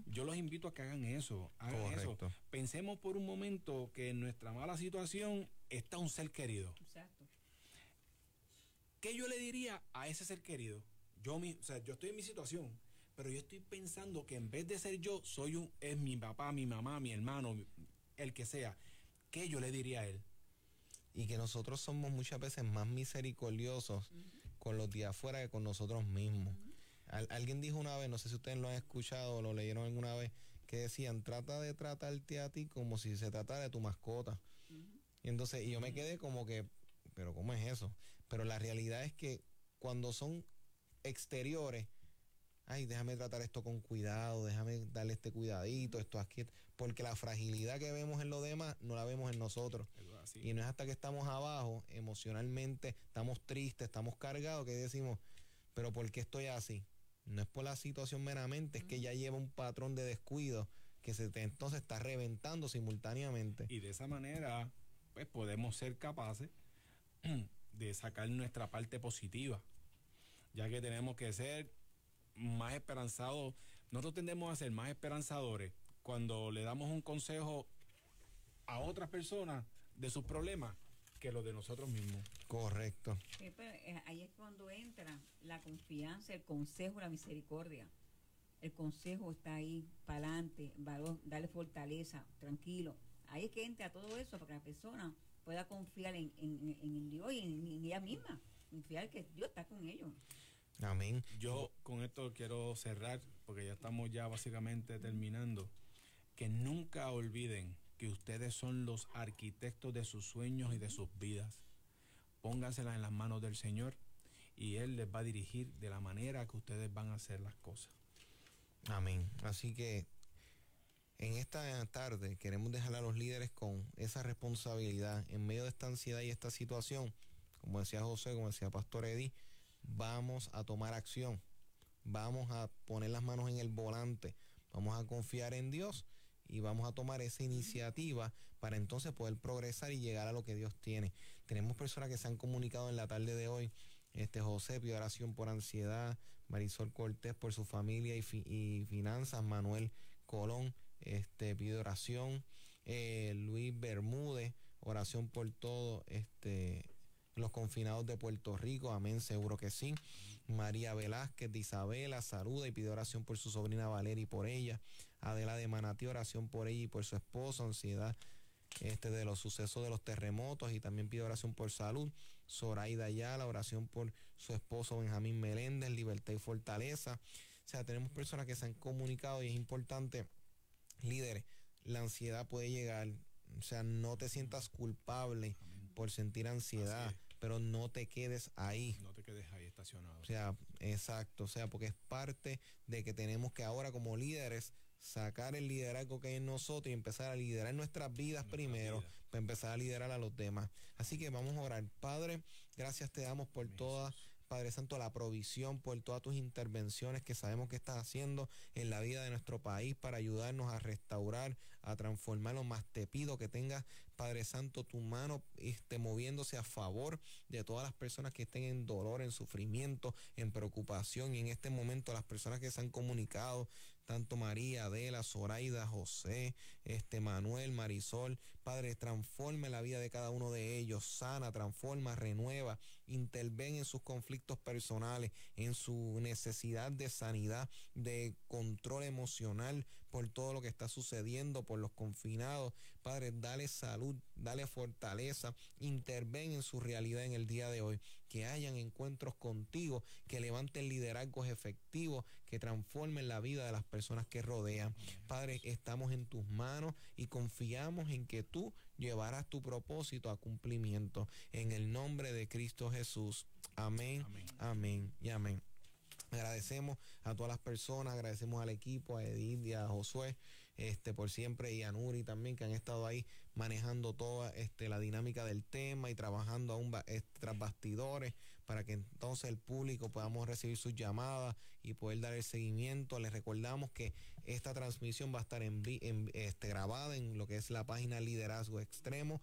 yo los invito a que hagan eso. Hagan eso. Pensemos por un momento que en nuestra mala situación está un ser querido. Exacto. ¿Qué yo le diría a ese ser querido? Yo, mi, o sea, yo estoy en mi situación pero yo estoy pensando que en vez de ser yo, soy un, es mi papá, mi mamá, mi hermano, el que sea. ¿Qué yo le diría a él? Y que nosotros somos muchas veces más misericordiosos con los días afuera que con nosotros mismos. alguien dijo una vez, no sé si ustedes lo han escuchado o lo leyeron alguna vez, que decían, trata de tratarte a ti como si se tratara de tu mascota. Y entonces, y yo me quedé como que, pero ¿cómo es eso? Pero la realidad es que cuando son exteriores, ay, déjame tratar esto con cuidado, déjame darle este cuidadito, esto aquí, porque la fragilidad que vemos en los demás no la vemos en nosotros. Y no es hasta que estamos abajo, emocionalmente, estamos tristes, estamos cargados, que decimos, pero ¿por qué estoy así? No es por la situación meramente, es que ya lleva un patrón de descuido que se entonces está reventando simultáneamente. Y de esa manera, pues podemos ser capaces de sacar nuestra parte positiva, ya que tenemos que ser más esperanzados. Nosotros tendemos a ser más esperanzadores cuando le damos un consejo a otras personas de sus problemas que los de nosotros mismos. Correcto. Eh, ahí es cuando entra la confianza, el consejo, la misericordia. El consejo está ahí, para adelante, darle fortaleza, tranquilo. Ahí es que entra todo eso para que la persona pueda confiar en, en, Dios y en, en, ella misma. Confiar que Dios está con ellos. Amén. Yo con esto quiero cerrar, porque ya estamos ya básicamente terminando, que nunca olviden que ustedes son los arquitectos de sus sueños y de sus vidas. Pónganselas en las manos del Señor y Él les va a dirigir de la manera que ustedes van a hacer las cosas. Amén. Así que en esta tarde queremos dejar a los líderes con esa responsabilidad en medio de esta ansiedad y esta situación. Como decía José, como decía Pastor Eddie, vamos a tomar acción, vamos a poner las manos en el volante, vamos a confiar en Dios y vamos a tomar esa iniciativa para entonces poder progresar y llegar a lo que Dios tiene. Tenemos personas que se han comunicado en la tarde de hoy. Este José pide oración por ansiedad, Marisol Cortés por su familia y, y finanzas, Manuel Colón este pide oración, eh, Luis Bermúdez, oración por todo, este los confinados de Puerto Rico, amén, seguro que sí. María Velázquez de Isabela saluda y pide oración por su sobrina Valeria y por ella. Adela de Manatí, oración por ella y por su esposo, ansiedad este, de los sucesos de los terremotos y también pide oración por salud. Zoraida Ayala, oración por su esposo Benjamín Meléndez, libertad y fortaleza. O sea, tenemos personas que se han comunicado y es importante, líderes, la ansiedad puede llegar, o sea, no te sientas culpable por sentir ansiedad pero no te quedes ahí. No te quedes ahí estacionado. O sea, exacto, o sea, porque es parte de que tenemos que ahora como líderes sacar el liderazgo que hay en nosotros y empezar a liderar nuestras vidas primero, para empezar a liderar a los demás. Así que vamos a orar. Padre, gracias te damos por todas Padre Santo, la provisión por todas tus intervenciones que sabemos que estás haciendo en la vida de nuestro país para ayudarnos a restaurar, a transformarlo. Más te pido que tengas, Padre Santo, tu mano esté moviéndose a favor de todas las personas que estén en dolor, en sufrimiento, en preocupación. Y en este momento las personas que se han comunicado, tanto María, Adela, Zoraida, José, este Manuel, Marisol, Padre, transforme la vida de cada uno de ellos, sana, transforma, renueva, interven en sus conflictos personales, en su necesidad de sanidad, de control emocional por todo lo que está sucediendo, por los confinados. Padre, dale salud, dale fortaleza, interven en su realidad en el día de hoy que hayan encuentros contigo, que levanten liderazgos efectivos, que transformen la vida de las personas que rodean. Padre, estamos en tus manos y confiamos en que tú llevarás tu propósito a cumplimiento. En el nombre de Cristo Jesús. Amén, amén, amén y amén. Agradecemos a todas las personas, agradecemos al equipo, a Edith y a Josué, este, por siempre, y a Nuri también, que han estado ahí manejando toda este, la dinámica del tema y trabajando aún tras bastidores para que entonces el público podamos recibir sus llamadas y poder dar el seguimiento. Les recordamos que esta transmisión va a estar este, grabada en lo que es la página Liderazgo Extremo,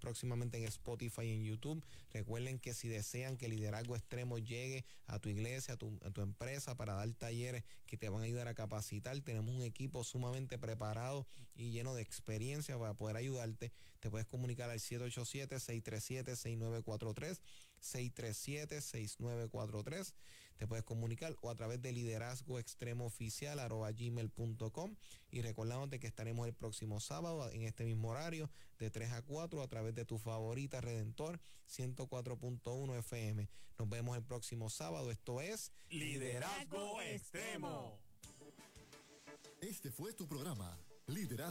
próximamente en Spotify y en YouTube. Recuerden que si desean que Liderazgo Extremo llegue a tu iglesia, a tu, a tu empresa para dar talleres que te van a ayudar a capacitar, tenemos un equipo sumamente preparado y lleno de experiencia para poder ayudarte. Te puedes comunicar al 787-637-6943. 637-6943. Te puedes comunicar o a través de liderazgo extremo oficial arroba gmail.com. Y recordándote que estaremos el próximo sábado en este mismo horario de 3 a 4 a través de tu favorita Redentor 104.1 FM. Nos vemos el próximo sábado. Esto es Liderazgo Extremo. Este fue tu programa, Liderazgo.